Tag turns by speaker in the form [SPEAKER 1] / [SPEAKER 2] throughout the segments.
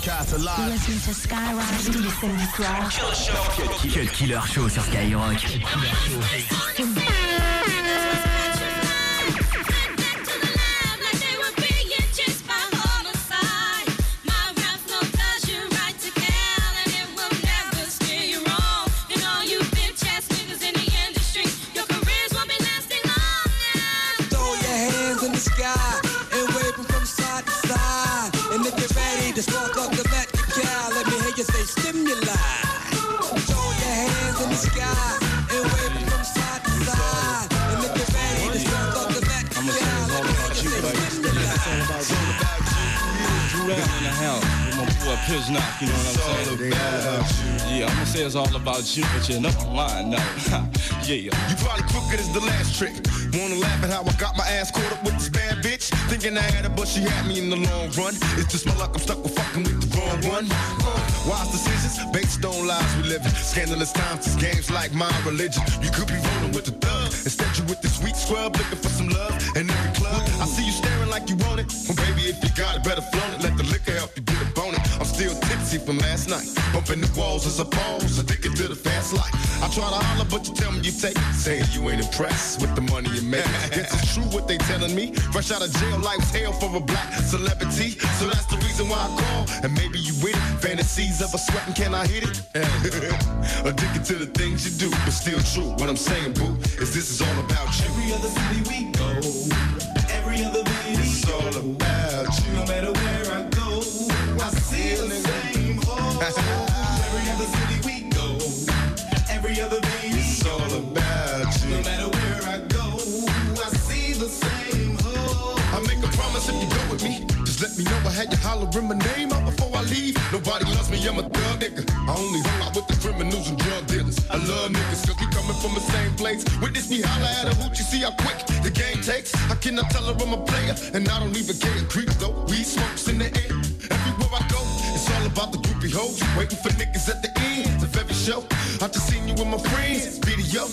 [SPEAKER 1] broadcast live.
[SPEAKER 2] You're listening to Skyrock tous les samedis soirs.
[SPEAKER 3] Cut Killer Show sur Skyrock.
[SPEAKER 4] Piz Knock, you know what I'm saying? Yeah, I'm gonna say it's all about you, but you know I'm lying now. yeah.
[SPEAKER 1] You probably crooked as the last trick. Wanna laugh at how I got my ass caught up with this bad bitch? Thinking I had her, but she had me in the long run. It's just my luck, I'm stuck with fucking with the wrong one. Uh, wise decisions based on lies we live in. Scandalous times, these games like my religion. You could be rolling with the thug. Instead, you with this weak scrub looking for some love in every club. I see you staring like you want it. Well, baby, if you got it, better flaunt it. Let from last night. Bumping the walls as a pose, addicted to the fast life. I try to holler, but you tell me you take it. Saying you ain't impressed with the money you make. Guess it's true what they telling me. Fresh out of jail, life's hell for a black celebrity. So that's the reason why I call. And maybe you with it. Fantasies of a sweating, can I hit it? Addicted to the things you do, but still true. What I'm saying, boo, is this is all about you.
[SPEAKER 5] Every other city we go, every other baby
[SPEAKER 1] It's all about you.
[SPEAKER 5] No matter every other city we go, every other baby
[SPEAKER 1] It's all about you.
[SPEAKER 5] No matter where I go, I see the same hole.
[SPEAKER 1] I make a promise if you go with me. Just let me know I had you hollering my name out before I leave. Nobody loves me, I'm a thug nigga. I only hang out with the criminals and drug dealers. I love niggas cause we coming from the same place. Witness me holler at a hoot, you see how quick the game takes. I cannot tell her I'm a player, and I don't even care. Creep though, weed smokes in the air. Everywhere I go, all about the groupie hoes. Waiting for niggas at the end of every show. I just seen you with my friends, video.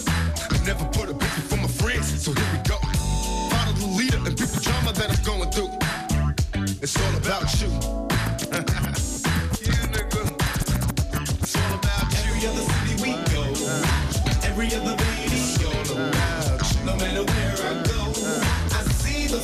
[SPEAKER 1] I never put a bitch before my friends, so here we go. Follow the leader and people drama that I'm going through. It's all about you. yeah, nigga. It's all about you.
[SPEAKER 5] Every other city we go, every other baby go. No matter where I go, I see the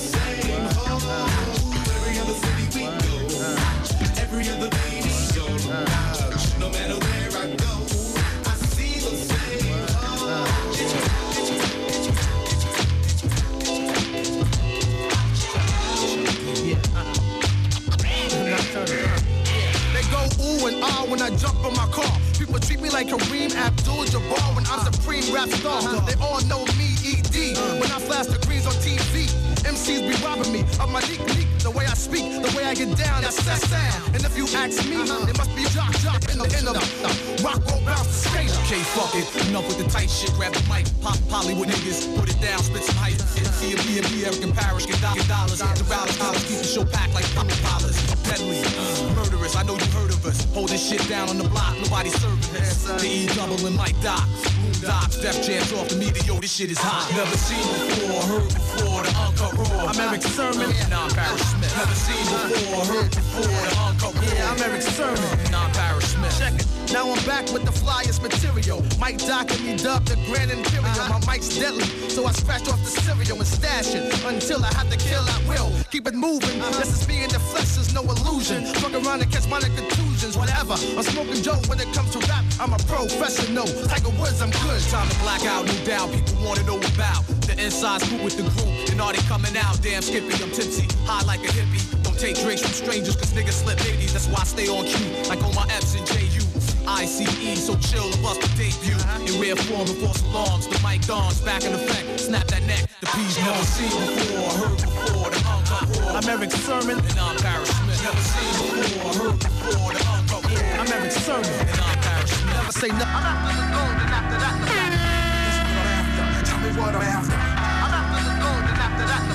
[SPEAKER 6] shit is hot. Never seen before, heard before. The uncut raw.
[SPEAKER 7] I'm Erick Sermon.
[SPEAKER 6] Non Parrish Smith. Never seen before, heard before. The uncut raw.
[SPEAKER 7] Yeah, I'm Erick Sermon.
[SPEAKER 6] Non Parrish Smith.
[SPEAKER 7] Check it. Now I'm back with the flyest material. Mike Doc and me dubbed the Grand Imperial. Uh-huh. My mic's deadly, so I scratch off the cereal and stash it until I have to kill. I will keep it moving. Uh-huh. This is me in the flesh, there's no illusion. Fuck around and catch my contusions, whatever. I'm smoking Joe when it comes to rap. I'm a professional. Tiger Woods, I'm good.
[SPEAKER 6] Time to black out, no doubt. People wanna know about the inside scoop with the group. And are they coming out? Damn, Skippy, I'm tipsy, high like a hippie. Don't take drinks from strangers, cause niggas slip ladies. That's why I stay on cue, like on my F's and JU. ICE, so chill to bust the debut. In rare form before salons, the mic dawns back in effect. Snap that neck, the P's never seen before, heard before, the uncut raw.
[SPEAKER 7] I'm Erick Sermon.
[SPEAKER 6] And I'm Parrish Smith. Never seen before, heard before, the uncut raw.
[SPEAKER 7] I'm Erick Sermon.
[SPEAKER 6] And I'm Parrish Smith.
[SPEAKER 7] Never say nothing. I'm after the gold and after that the platinum.
[SPEAKER 5] Tell me what I'm after.
[SPEAKER 7] I'm after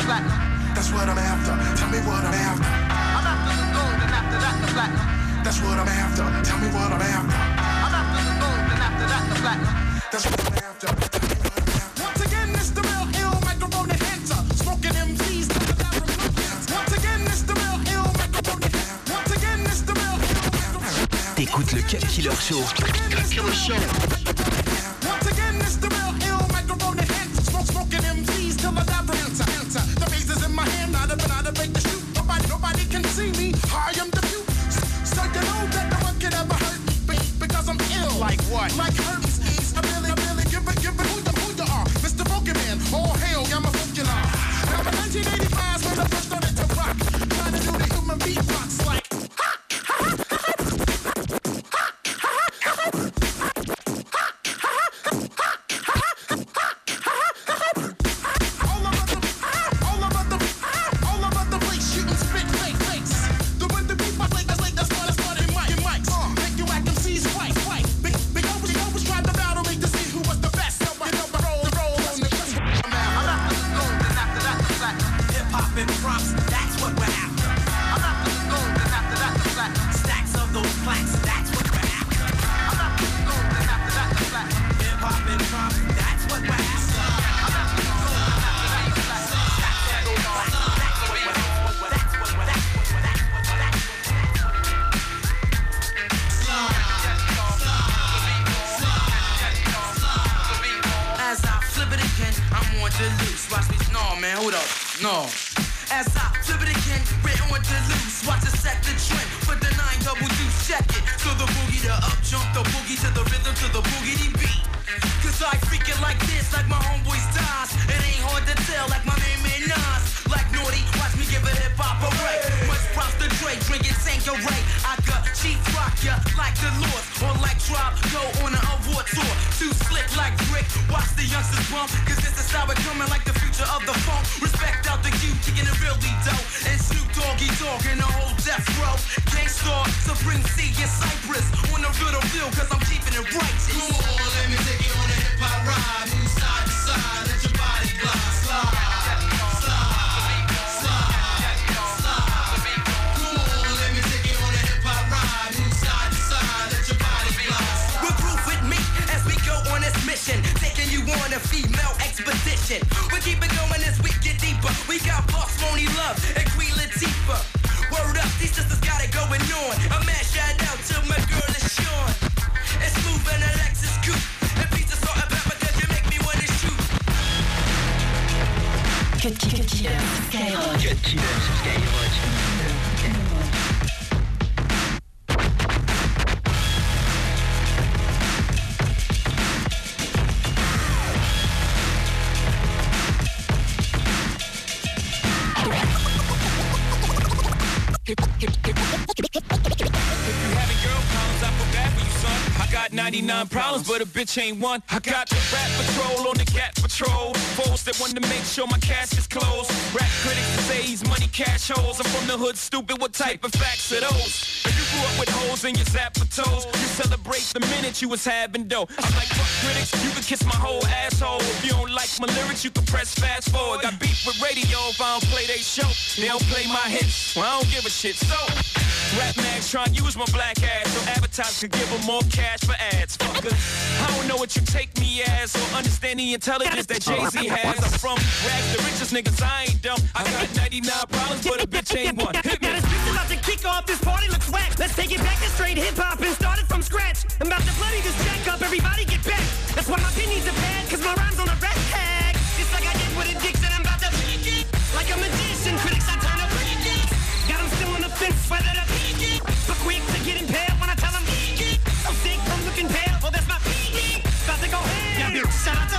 [SPEAKER 7] platinum.
[SPEAKER 5] That's what I'm after. Tell me what I'm after.
[SPEAKER 7] I'm after the gold and after that the platinum.
[SPEAKER 5] That's what I'm after. Tell me what I'm after.
[SPEAKER 7] I'm after the gold and after that the platinum.
[SPEAKER 5] That's what I'm after.
[SPEAKER 7] Once again, it's the real ill microphone enhancer. Smoking MCs. Once again, it's the real ill microphone. Once again, it's the real ill
[SPEAKER 8] Écoute le Cut Killer Show.
[SPEAKER 7] Cut Killer Show. Once again, it's the real ill microphone ill.
[SPEAKER 9] Man, hold up, no. As I again, we're on the loose. Watch set the trend the. So the boogie to up jump, the boogie to the rhythm to the boogity beat. Cause I freak it like this, like my homeboy Styles. It ain't hard to tell, like my name ain't Nas. Like Naughty, watch me give hip hop a ray. Much props to Dre, drinking Tanqueray. I got cheap rock ya like the Lord, or like Drop, go on an award tour. Too slick like Rick, watch the youngsters bump. Cause this is how it coming like the future of the funk. Respect out the Q, kicking it really dope. And Snoop Doggy Dogg and the whole death row. Gang Starr, Supreme C, and Cypress. On the real deal, cause I'm keeping it righteous.
[SPEAKER 10] Come on, let me take you on a hip hop ride. Move side to side, let your body glide. Slide, on
[SPEAKER 9] this mission. Taking you on a female expedition. We keep it going as we get deeper. We got Boss Love and Queen Latifah. Word up, these sisters got it going on. A shout out to my girl, Sean. It's and Alexis.
[SPEAKER 2] Cut Skyrock.
[SPEAKER 8] Cut Killer Skyrock.
[SPEAKER 11] 99 problems, but a bitch ain't one. I got the rap patrol on the cat patrol. Foes that want to make sure my cash is closed. Rap critics say he's money cash holes. I'm from the hood, stupid. What type of facts are those? If you grew up holes in your zapper toes, you celebrate the minute you was having dough. I'm like, fuck critics, you can kiss my whole asshole. If you don't like my lyrics, you can press fast forward. Got beef with radio if I don't play they show. They don't play my hits, well, I don't give a shit. So, rap mags trying to use my black ass so advertisers could give them more cash for ads. Fuckers, I don't know what you take me as or understand the intelligence that Jay-Z has. I'm from rags the richest niggas, I ain't dumb. I got 99 problems, but a bitch ain't one. Hit me.
[SPEAKER 12] Now this bitch about to kick off, this party looks whack. Let's take it back to straight hip hop and start it from scratch. I'm about to bloody this jack up, everybody get back. That's why my pin needs a pad, cause my rhymes on a rat tag. It's like I did with addiction, I'm about to break it. like a magician. Critics, I turn up Got 'em still on the fence, whether the but quick to get impaled when I tell 'em So sick from looking pale, well that's my about to go ham. Shout out to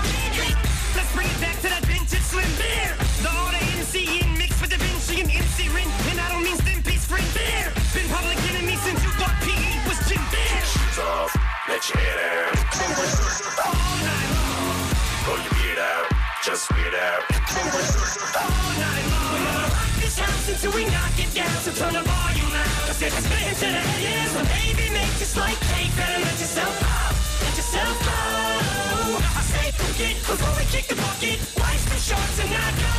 [SPEAKER 12] Let's bring it back to that until we knock it down. So turn the volume out. Cause it's spitting to the ears. When baby makes it like cake, better let yourself go. Let yourself go. I say forget before we kick the bucket. Life's too short to not go.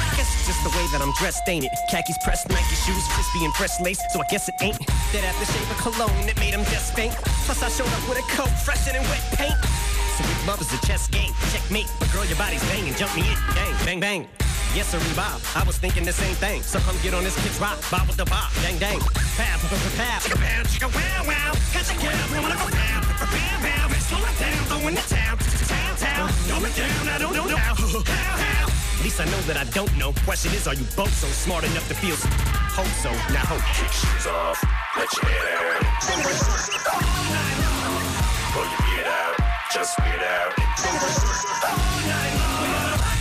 [SPEAKER 12] I guess it's just the way that I'm dressed, ain't it? Khakis pressed, Nike shoes, crispy and fresh lace, so I guess it ain't that aftershave of cologne that made him just faint. Plus I showed up with a coat fresher than wet paint. So big love is a chess game, checkmate. But girl, your body's banging, jump me in, bang, bang, bang. Yes, sir, Bob. I was thinking the same thing. So come get on this kid's rock. Bob with the bob. Dang, dang. Pab, pab. Chicka, pow, chicka, wow, wow. Catch a cab. Wanna go down. Bam, bam. Slow it down. Going to town. Town, town. Going down. I don't know now. How, how? At least I know that I don't know. Question is, are you both so smart enough to feel so? Hope so. Now hope.
[SPEAKER 13] Kick shoes off, let your head out. Pull your beard out, just weird out.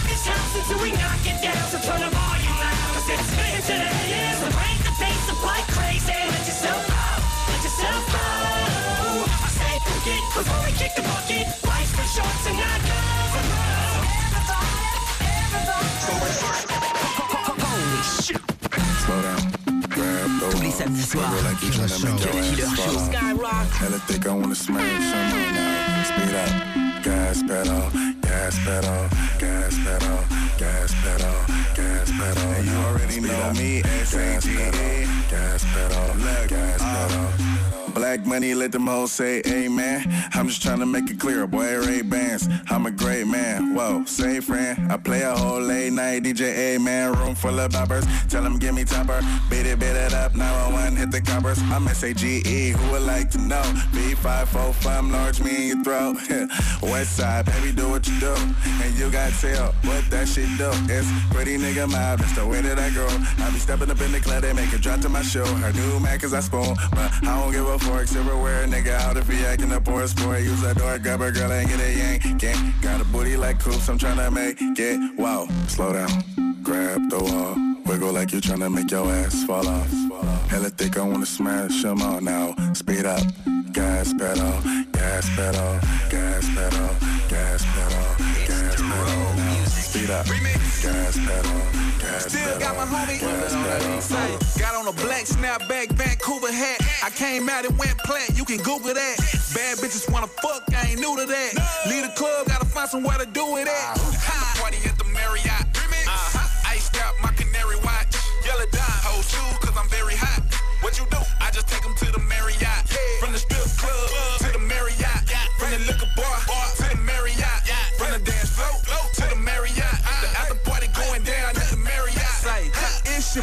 [SPEAKER 12] This house until we knock it down. So turn the volume loud. Cause it's into the ears. So break the bass and play crazy. Let yourself go. Let yourself go. I say forget before we kick the bucket. Life's for shorts and not go. Holy shit.
[SPEAKER 14] Slow down. Grab the
[SPEAKER 3] Tous les samedis soirs,
[SPEAKER 14] like you tryna make your
[SPEAKER 3] Killer
[SPEAKER 14] ass
[SPEAKER 3] Show.
[SPEAKER 14] fall off.
[SPEAKER 12] Skyrock.
[SPEAKER 14] Hella thick, I wanna smash some Speed up. Gas pedal, gas pedal, gas pedal, gas pedal, gas pedal. And you already know me, S-A-G-E. Gas pedal, gas pedal. Uh, Black money, let them hoes say amen. I'm just trying to make it clear, boy, Ray Bans. I'm a great man, whoa, say friend. I play a whole late night DJ, amen. Room full of boppers, tell them give me topper. Beat it, beat it up, 911, hit the coppers. I'm S-A-G-E, who would like to know? B545, large me in your throat. West side, baby, do what you do. And you got tell what that shit do. It's pretty nigga mob, that's the way that I go. I be stepping up in the club, they make it drop to my show. Her new Mac is I spoon, but I don't give a fork, silverware, nigga out if he acting a sport. Use that door, grab a girl and get a yank. Gang. Got a booty like coops, I'm tryna make it. Wow, slow down, grab the wall. Wiggle like you tryna make your ass fall off. Hella thick, I wanna smash them all now. Speed up, gas pedal, gas pedal, gas pedal, gas pedal, gas pedal. Now speed up, gas pedal, gas pedal.
[SPEAKER 15] Still got my homie.
[SPEAKER 14] Gas pedal.
[SPEAKER 15] Say, got on a black snapback Vancouver hat. I came out and went plat. You can Google that. Bad bitches wanna fuck. I ain't new to that. Leave the club, gotta find somewhere to do it at. Ha. Party at the Marriott. Uh-huh. Iced out my canary watch. Yellow dime. Whole shoes, cause I'm very hot. What you do? I just take them to the Marriott.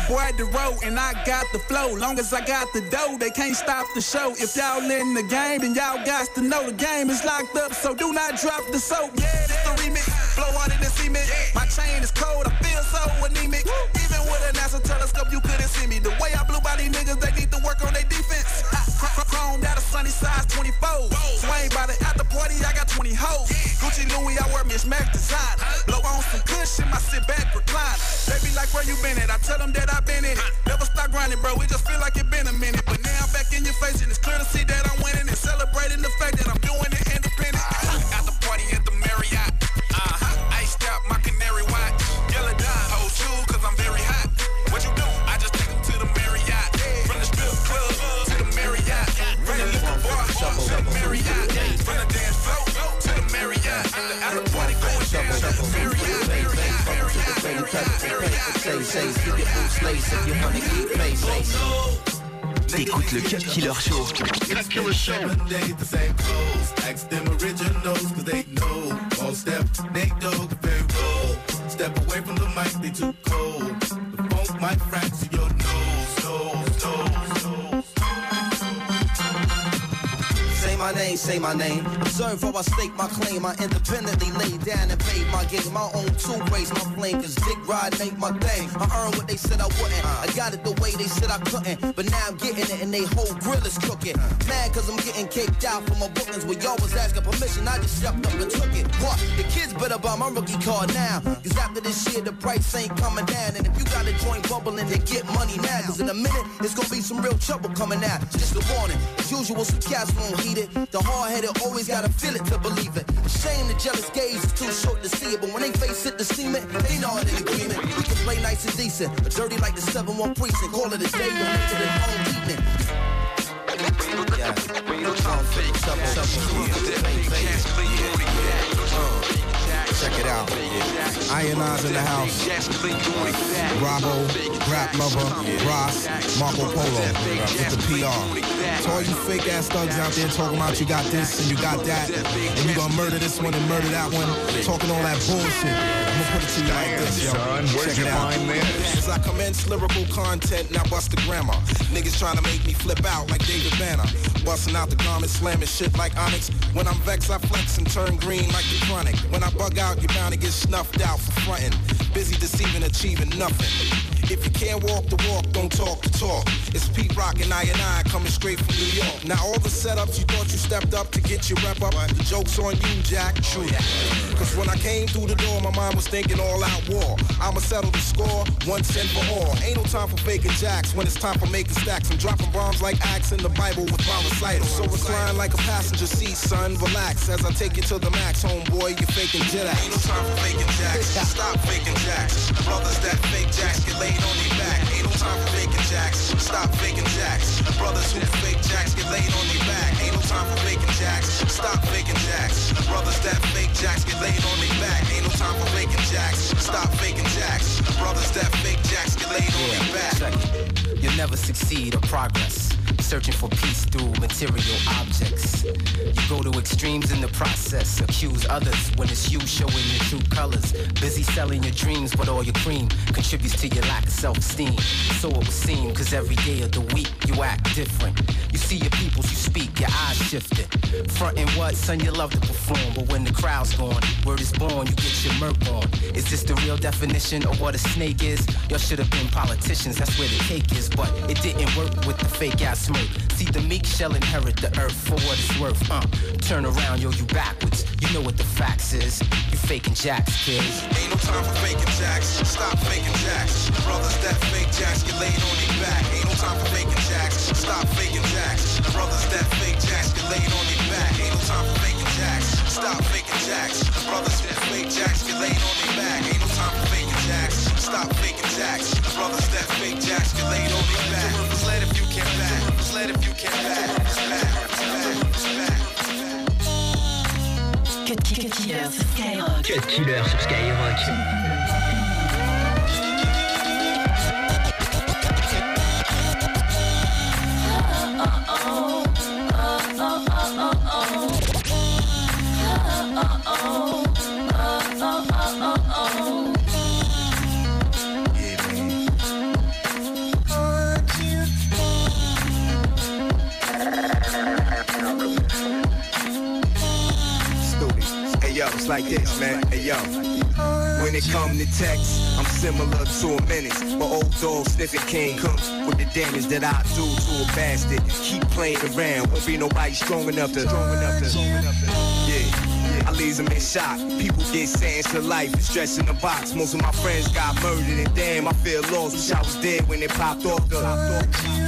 [SPEAKER 15] Boy the road and I got the flow. Long as I got the dough, they can't stop the show. If y'all in the game, then y'all got to know the game is locked up, so do not drop the soap. Yeah, this the remix. Blow out in the cement. My chain is cold, I feel so anemic. Even with a NASA telescope, you couldn't see me. The way I blew by these niggas, they need you been at? I tell them that I been in it. Never stop grinding, bro. We just feel like it
[SPEAKER 3] le Cut Killer Show.
[SPEAKER 6] Seven days, the same clothes. Ask them originals, cause they know. All step, Nate Dogg, very roll. Step away from the mic, they too cold. The funk might fracture
[SPEAKER 16] name, say my name. Observe how I stake my claim. I independently laid down and paid my game. My own two raise my flame, cause dick ride ain't my thing. I earned what they said I wouldn't. I got it the way they said I couldn't. But now I'm getting it and they whole grill is cooking. Mad cause I'm getting kicked out for my bookings. Where y'all was asking permission, I just stepped up and took it. What? The kids better buy my rookie card now. Cause after this year, the price ain't coming down. And if you got a joint bubbling, then get money now. Cause in a minute, it's gonna be some real trouble coming out. Just a warning. As usual, some cats won't heat it. The hard headed always gotta feel it to believe it. Shame the jealous gaze is too short to see it. But when they face it, the cement, they know it in agreement. We can play nice and decent, but dirty like the 7-1 precinct. Call it a day, make it an own evening. Yeah.
[SPEAKER 5] It. Ionize in the house. Bravo, Rap Lover, Ross, Marco Polo with the PR. To all you fake ass thugs out there talking about you got this and you got that, and you gonna murder this one and murder that one, talking all that bullshit. I'ma put it to you like this,
[SPEAKER 14] son, where'd you find this?
[SPEAKER 5] As I commence lyrical content, now bust the grammar. Niggas trying to make me flip out like David Banner. Busting out the garment, slamming shit like Onyx. When I'm vexed, I flex and turn green like the chronic. When I bug out, you're bound to get snuffed out for frontin'. Busy deceiving, achieving nothing. If you can't walk the walk, don't talk the talk. It's Pete Rock and I and I coming straight from New York. Now all the setups you thought you stepped up to get your rep up, the joke's on you, Jack. True. Cause when I came through the door, my mind was thinking all out war. I'ma settle the score once and for all. Ain't no time for faking jacks when it's time for making stacks. I'm dropping bombs like acts in the Bible with my recital. So recline like a passenger seat, son. Relax as I take you to the max, homeboy. You're faking jacks. Ain't no time for faking jacks. Stop faking jacks. Brothers that fake jacks get laid on their back. Ain't no time for faking jacks. Stop faking jacks. Brothers who fake jacks get laid on their back. Ain't no time for faking jacks. Stop faking jacks. Brothers that fake jacks get laid on their back. Ain't no time for faking jacks. Stop faking jacks. Brothers that fake jacks get laid on their back.
[SPEAKER 17] You'll never succeed or progress. Searching for peace through material objects. You go to extremes in the process. Accuse others when it's you showing your true colors. Busy selling your dreams, but all your cream contributes to your lack of self-esteem. So it would seem, cause every day of the week you act different. You see your peoples, you speak, your eyes shifted. Frontin' what, son, you love to perform. But when the crowd's gone, word is born, you get your murk on. Is this the real definition of what a snake is? Y'all should have been politicians, that's where the cake is. But it didn't work with the fake ass See, the meek shall inherit the earth for what it's worth. Uh, turn around, yo, you backwards. You know what the facts is. You faking jacks, kids.
[SPEAKER 5] Ain't no time for faking jacks. Stop faking jacks. Brothers that fake jacks get laid on their back. Ain't no time for faking jacks. Stop faking jacks. Brothers that fake jacks get laid on their back. Ain't no time for faking jacks. Stop faking jacks. Brothers that fake jacks get laid on their back. Ain't no time for faking jacks. Stop faking jacks. Brothers that fake jacks get laid on their back. Just let if you can back. Just let if you can back.
[SPEAKER 2] Cut Killer sur Skyrock.
[SPEAKER 3] Cut Killer sur Skyrock.
[SPEAKER 18] Like this, man. Hey yo. When it come to text, I'm similar to a menace. But old dog sniffing king comes with the damage that I do to a bastard. Keep playing around, won't be nobody strong enough to. Strong enough to. Yeah. I leave them in shock. People get sentenced to life and stress in the box. Most of my friends got murdered, and damn, I feel lost. Wish I was dead when it popped off the.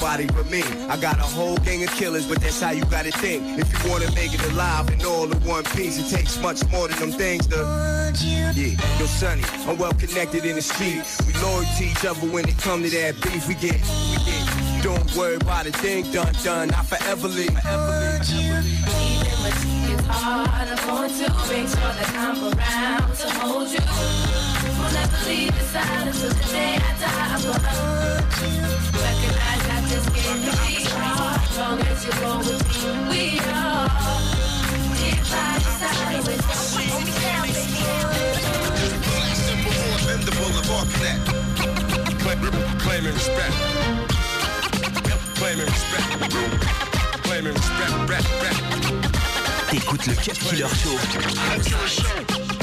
[SPEAKER 18] Nobody but me. I got a whole gang of killers, but that's how you gotta think. If you wanna make it alive and all in one piece, it takes much more than them things to. Yeah, yo, Sonny, I'm well connected in the street. We loyal to each other when it come to that beef. We get, we get. Don't worry about a thing, done, done. I forever leave. Forever leave.
[SPEAKER 19] It's hard, I'm going to make sure that I'm around to hold you. Will never leave the day I die. I'm gonna recognize hard. Long as you with me, we are.
[SPEAKER 1] The. Claiming respect. Claiming respect. Claiming respect. Rap.
[SPEAKER 3] T'écoutes le Cut Killer Show.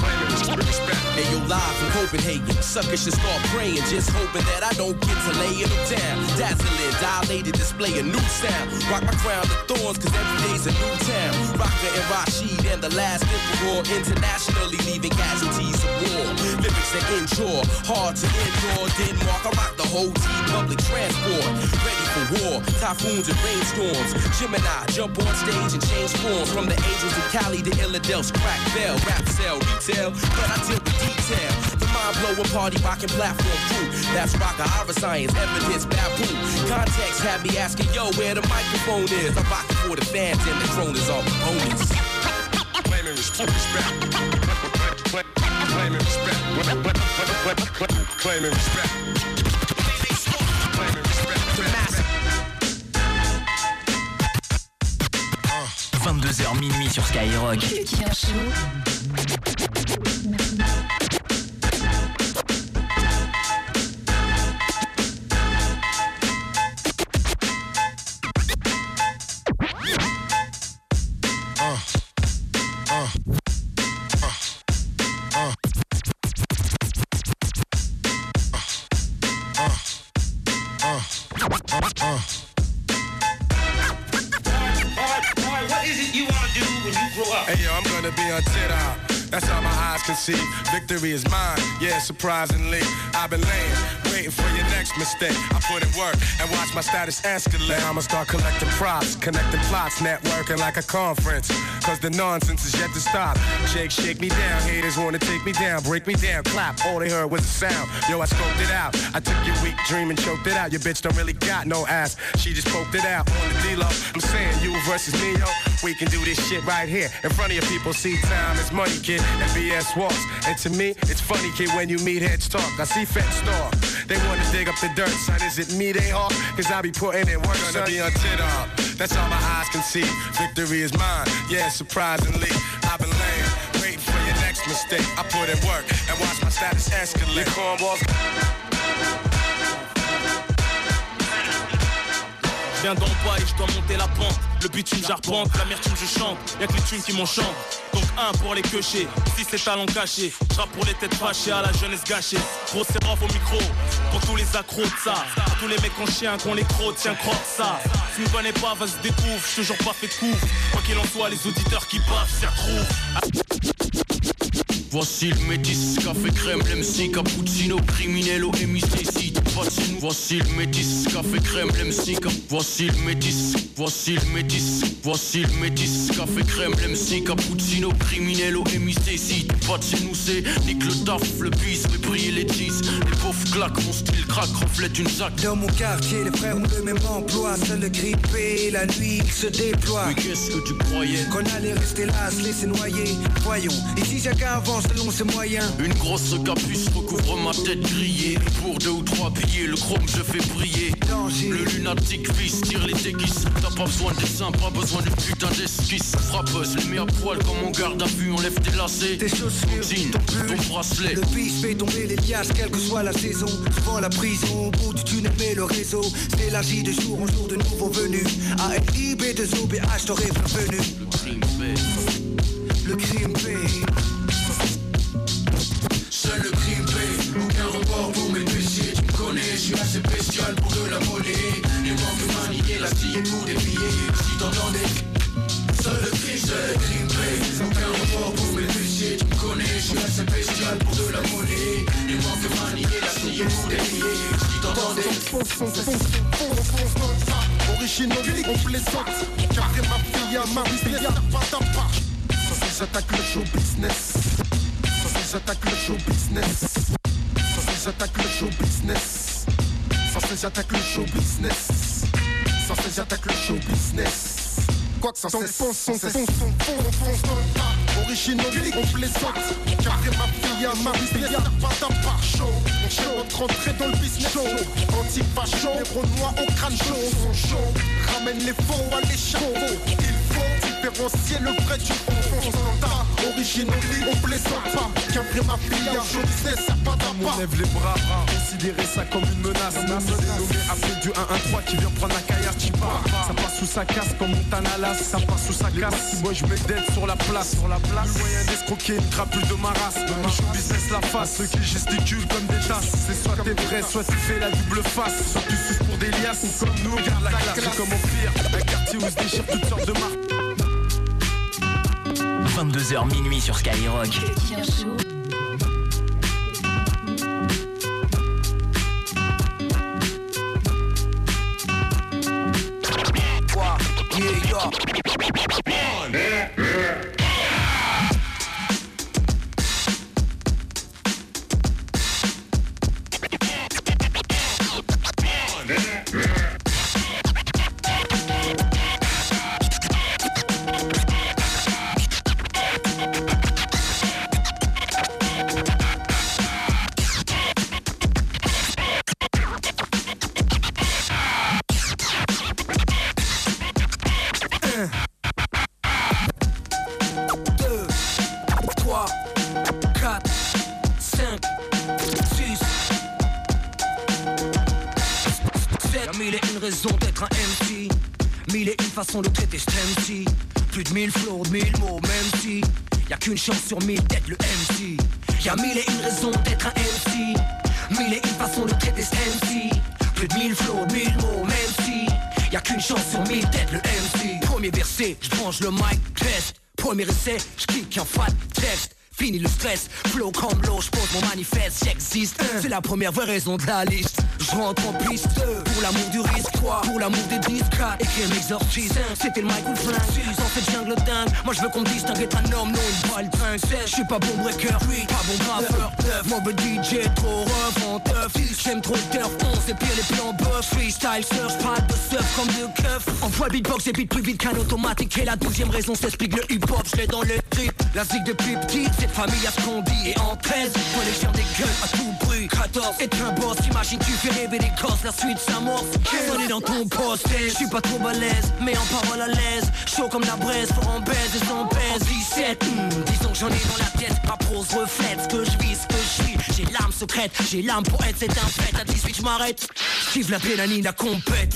[SPEAKER 15] Hey, yo, live from Copenhagen. Suckers should start praying, just hoping that I don't get to lay them down. Dazzling, dilated display, a new sound. Rock my crown of thorns, cause every day's a new town. Rocker and Rashid and the last emperor internationally leaving casualties of war. Lyrics that endure, hard to endure. Denmark, I rock the whole team, public transport. Ready for war, typhoons and rainstorms. Gemini, jump on stage and change forms. From the angels of Cali to Illadelph's crack bell, rap sell, retail, but I deal with detail. The mind blowing party rocking platform crew. That's rock Ira science, evidence, baboon. Context had me asking, yo, where the microphone is. I'm rocking for the fans and the kroners are opponents.
[SPEAKER 1] Claiming respect. Claiming respect. Claiming respect. Claiming respect.
[SPEAKER 3] 22h minuit sur Skyrock.
[SPEAKER 20] Is mine, yeah, surprisingly. I've been laying, waiting for your next mistake. I put in work and watch my status escalate. I'ma start collecting props, connecting plots, networking like a conference. Cause the nonsense is yet to stop. Shake, shake me down. Haters wanna take me down, break me down, clap. All they heard was a sound. Yo, I scoped it out. I took your weak dream and choked it out. Your bitch don't really got no ass. She just poked it out on the D-Lo. I'm saying you versus me, yo. We can do this shit right here. In front of your people, see time is money, kid. And BS walks. And to me, it's funny, kid, when you meet heads talk. I see feds talk. They wanna dig up the dirt, son. Is it me they hawk? Cause I be putting in work, Gonna be on tit up. That's all my eyes can see. Victory is mine. Yeah, surprisingly. I've been laying, waiting for your next mistake. I put in work and watch my status escalate. Cornballs.
[SPEAKER 21] Je viens d'en bas et je dois monter la pente. Le bitume j'arpente, l'amertume je chante. Y'a que les thunes qui m'enchantent. Un pour les queuchés, si c'est talents cachés. J'rappe pour les têtes fâchées à la jeunesse gâchée. Gros c'est bravo au micro, pour tous les accros de ça. Tous les mecs en chien qu'on les crocs, tiens croque ça. Tu me connais pas, vas-y découvre, j'te toujours pas fait de couvre. Quoi qu'il en soit, les auditeurs qui passent s'y retrouvent.
[SPEAKER 22] Voici le métis, café crème, l'MC, cappuccino, criminello, MIC, Voici, le métis, café crème, l'MC, voici le métis, voici le métis, voici le métis, café crème, l'MC, cappuccino, criminello, MIC, Pas de chez nous, c'est nique le taf, le bis, mais briller les 10. Mon style craque, reflète une zac.
[SPEAKER 4] Dans mon quartier, les frères ont le même emploi. Seul grippé, la nuit, il se déploie.
[SPEAKER 22] Mais qu'est-ce que tu croyais?
[SPEAKER 4] Qu'on allait rester là, se laisser noyer. Voyons, ici chacun avance selon ses moyens.
[SPEAKER 22] Une grosse capuce recouvre ma tête grillée Pour deux ou trois billets, le chrome je fais briller Le lunatique fils tire les déguises T'as pas besoin de dessin, pas besoin de putain d'esquisse Frappeuse, les mets à poil comme on garde à vue Enlève tes lacets,
[SPEAKER 4] tes chaussures,
[SPEAKER 22] jean, ton bracelet
[SPEAKER 4] Le bis fait tomber les liasses, quelle que soit la saison. Souvent la prison, au bout du tunnel, mais le réseau. J de jour en jour de nouveaux venus. ALIB de OBH, t'aurais prévenu.
[SPEAKER 22] Le crime paie
[SPEAKER 4] Le crime paie.
[SPEAKER 23] Seul le crime paie, aucun report pour mes péchés Tu me connais, je suis assez bestial pour de la monnaie Les manques manier la scie pour des billets Si t'entendais Seul le crime, seul le crime
[SPEAKER 24] Originaux, on Carré ma fille à ma business Pas. D'apart Ça c'est j'attaque le show business. Ça c'est j'attaque le show business. Ça c'est j'attaque le show business. Ça c'est j'attaque le show business. Ça c'est j'attaque le show business. Quoi que ça cesse, fonce, fonce, fonce, fonce, fonce dans le tas Originaux, on plaisante Carré ma fille à ma business Pas d'apart chaud On cherche notre entrée dans le business show. Anti-facho, les renois au crâne chaud. Sont chauds. Ramène les faux à l'échafaud Il faut différencier le vrai du faux. Tas Originaux, on plaisante pas Carré ma fille à show business Pas
[SPEAKER 25] On
[SPEAKER 24] d'apart
[SPEAKER 25] lève les bras, considérer ça comme une menace. Même si c'est nommé après du 1-1-3 qui vient prendre un caillard qui part. Ça casse comme Montana Las, ça passe sous sa casse. Moi je mets dead sur la place, sur la place. Le moyen d'escroquer une crapule de ma race. Le show business la face, ceux qui gesticulent comme des tasses. C'est soit t'es vrai, soit tu fais la double face. Soit tu suces pour des liasses, ou comme nous, garde la classe. C'est comme au pire, un quartier où se déchire toutes sortes de marques.
[SPEAKER 26] 22h minuit sur Skyrock.
[SPEAKER 4] Façons de traiter MC. Plus de mille flows, mille mots, même si Y'a qu'une chance sur mille d'être le MC. Y'a mille et une raisons d'être un MC. Mille et une façons de traiter cet MC. Plus de mille flows, mille mots, même si Y'a qu'une chance sur mille d'être le MC. Premier verset, je branche le mic, test. Premier essai, je clique en fat texte.
[SPEAKER 26] Fini le stress, flow comme l'eau, je pose mon manifeste, j'existe. C'est la première vraie raison de la liste. Je rentre en piste pour l'amour du risque, quoi. Pour l'amour des disques, écrire m'exorcise. C'était le Michael Flingue, dans cette jungle dingue. Moi je veux qu'on me distingue être un homme, non une balle Je suis pas bon breaker, oui, pas bon graveur. Mauvais DJ, trop revendeur. J'aime trop le turf, on c'est pire les plans buff. Freestyle, surf, pas de surf comme de keuf. Envoie beatbox et beat plus vite qu'un automatique. Et la douzième raison s'explique le hip-hop, je l'ai dans le trip. La zig depuis petit, cette famille a ce qu'on dit. Et en 13, collection des gueules à tout bruit. 14, est un boss, imagine tu fais rêver les gosses, la suite s'amorce. On est dans ton poste, je suis pas trop balèze, mais en parole à l'aise. Chaud comme la braise, faut en baise et sans baise. 17, hmm, disons que ai dans la tête, ma prose reflète ce que je vis, ce que je suis. J'ai l'âme secrète, j'ai l'âme pour être, c'est un fait. À 18, je m'arrête, j'kive la pénanie, la compète.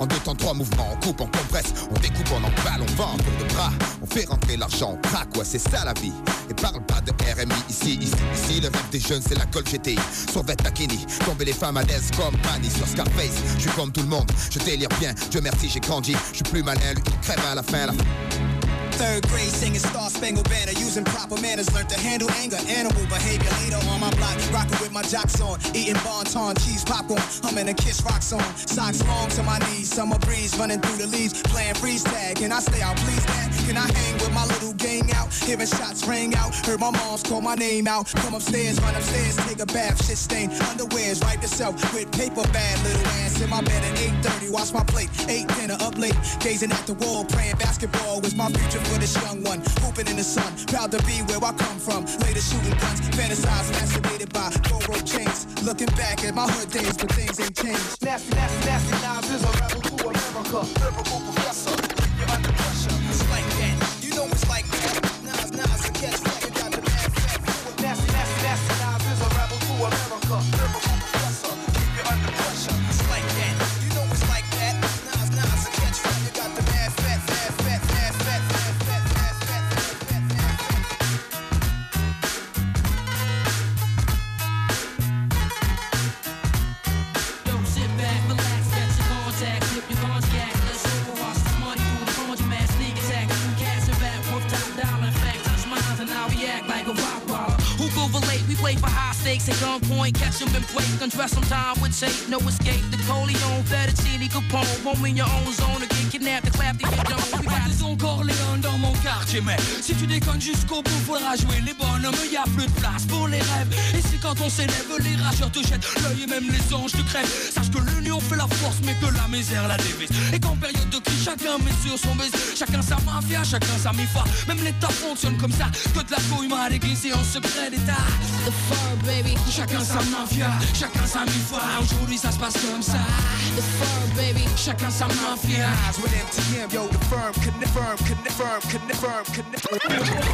[SPEAKER 1] En deux temps, trois mouvements, on coupe, on compresse, on découpe, on emballe, on vend, tour de bras. On fait rentrer l'argent, on craque, ouais, c'est ça la vie. Et parle pas de RMI ici, ici, ici. Le rêve des jeunes, c'est la colle GTI. Sauvet Takini, tomber les femmes à l'aise comme Manny sur Scarface. Je suis comme tout le monde, je délire bien. Dieu merci, j'ai grandi. Je suis plus malin, lui, crève à la fin,
[SPEAKER 27] Third grade singing Star Spangled Banner, using proper manners, learned to handle anger, animal behavior. Later on my block, rocking with my jocks on, eating bonton, cheese popcorn, humming a Kiss rock song. Socks long to my knees, summer breeze running through the leaves, playing freeze tag. Can I stay out, please, dad? Can I hang with my little gang out? Hearing shots ring out, heard my mom's call my name out. Come upstairs, run upstairs, take a bath, shit stain, underwears, wipe yourself with paper bag, little ass in my bed at 8:30, wash my plate, ate dinner up late, gazing at the wall, praying basketball was my future for this young one, hooping in the sun, proud to be where I come from. Later shooting guns, fantasize, fascinated by gold chains. Looking back at my hood days, but things ain't changed. Nasty, nasty, nasty, Nas is a rebel to America. Lyrical professor,
[SPEAKER 28] at gunpoint, catch 'em in place, undress some time with tape, no escape. The Coleon, Fettuccine, Capone, home in your own zone, to get kidnapped, to clap, to get done. We got
[SPEAKER 19] Ils ont Corléone dans mon quartier Mais si tu déconnes jusqu'au bout Faudra jouer les bonhommes Y a plus de place pour les rêves Et c'est quand on s'élève Les rageurs te jettent l'œil Et même les anges te crèvent Sache que l'union fait la force Mais que la misère la dévise Et qu'en période de crise Chacun met sur son baiser Chacun sa mafia Chacun sa mifa. Même l'état fonctionne comme ça. Que de la couille à l'église Et en secret d'état
[SPEAKER 28] The fur, baby.
[SPEAKER 19] Chacun sa mafia Chacun sa mifa. Aujourd'hui ça se passe comme ça.
[SPEAKER 28] The fur, baby.
[SPEAKER 19] Chacun sa mafia.
[SPEAKER 27] With MTM, yo, the firm, connect, firm, connect, firm, connect, firm, connect.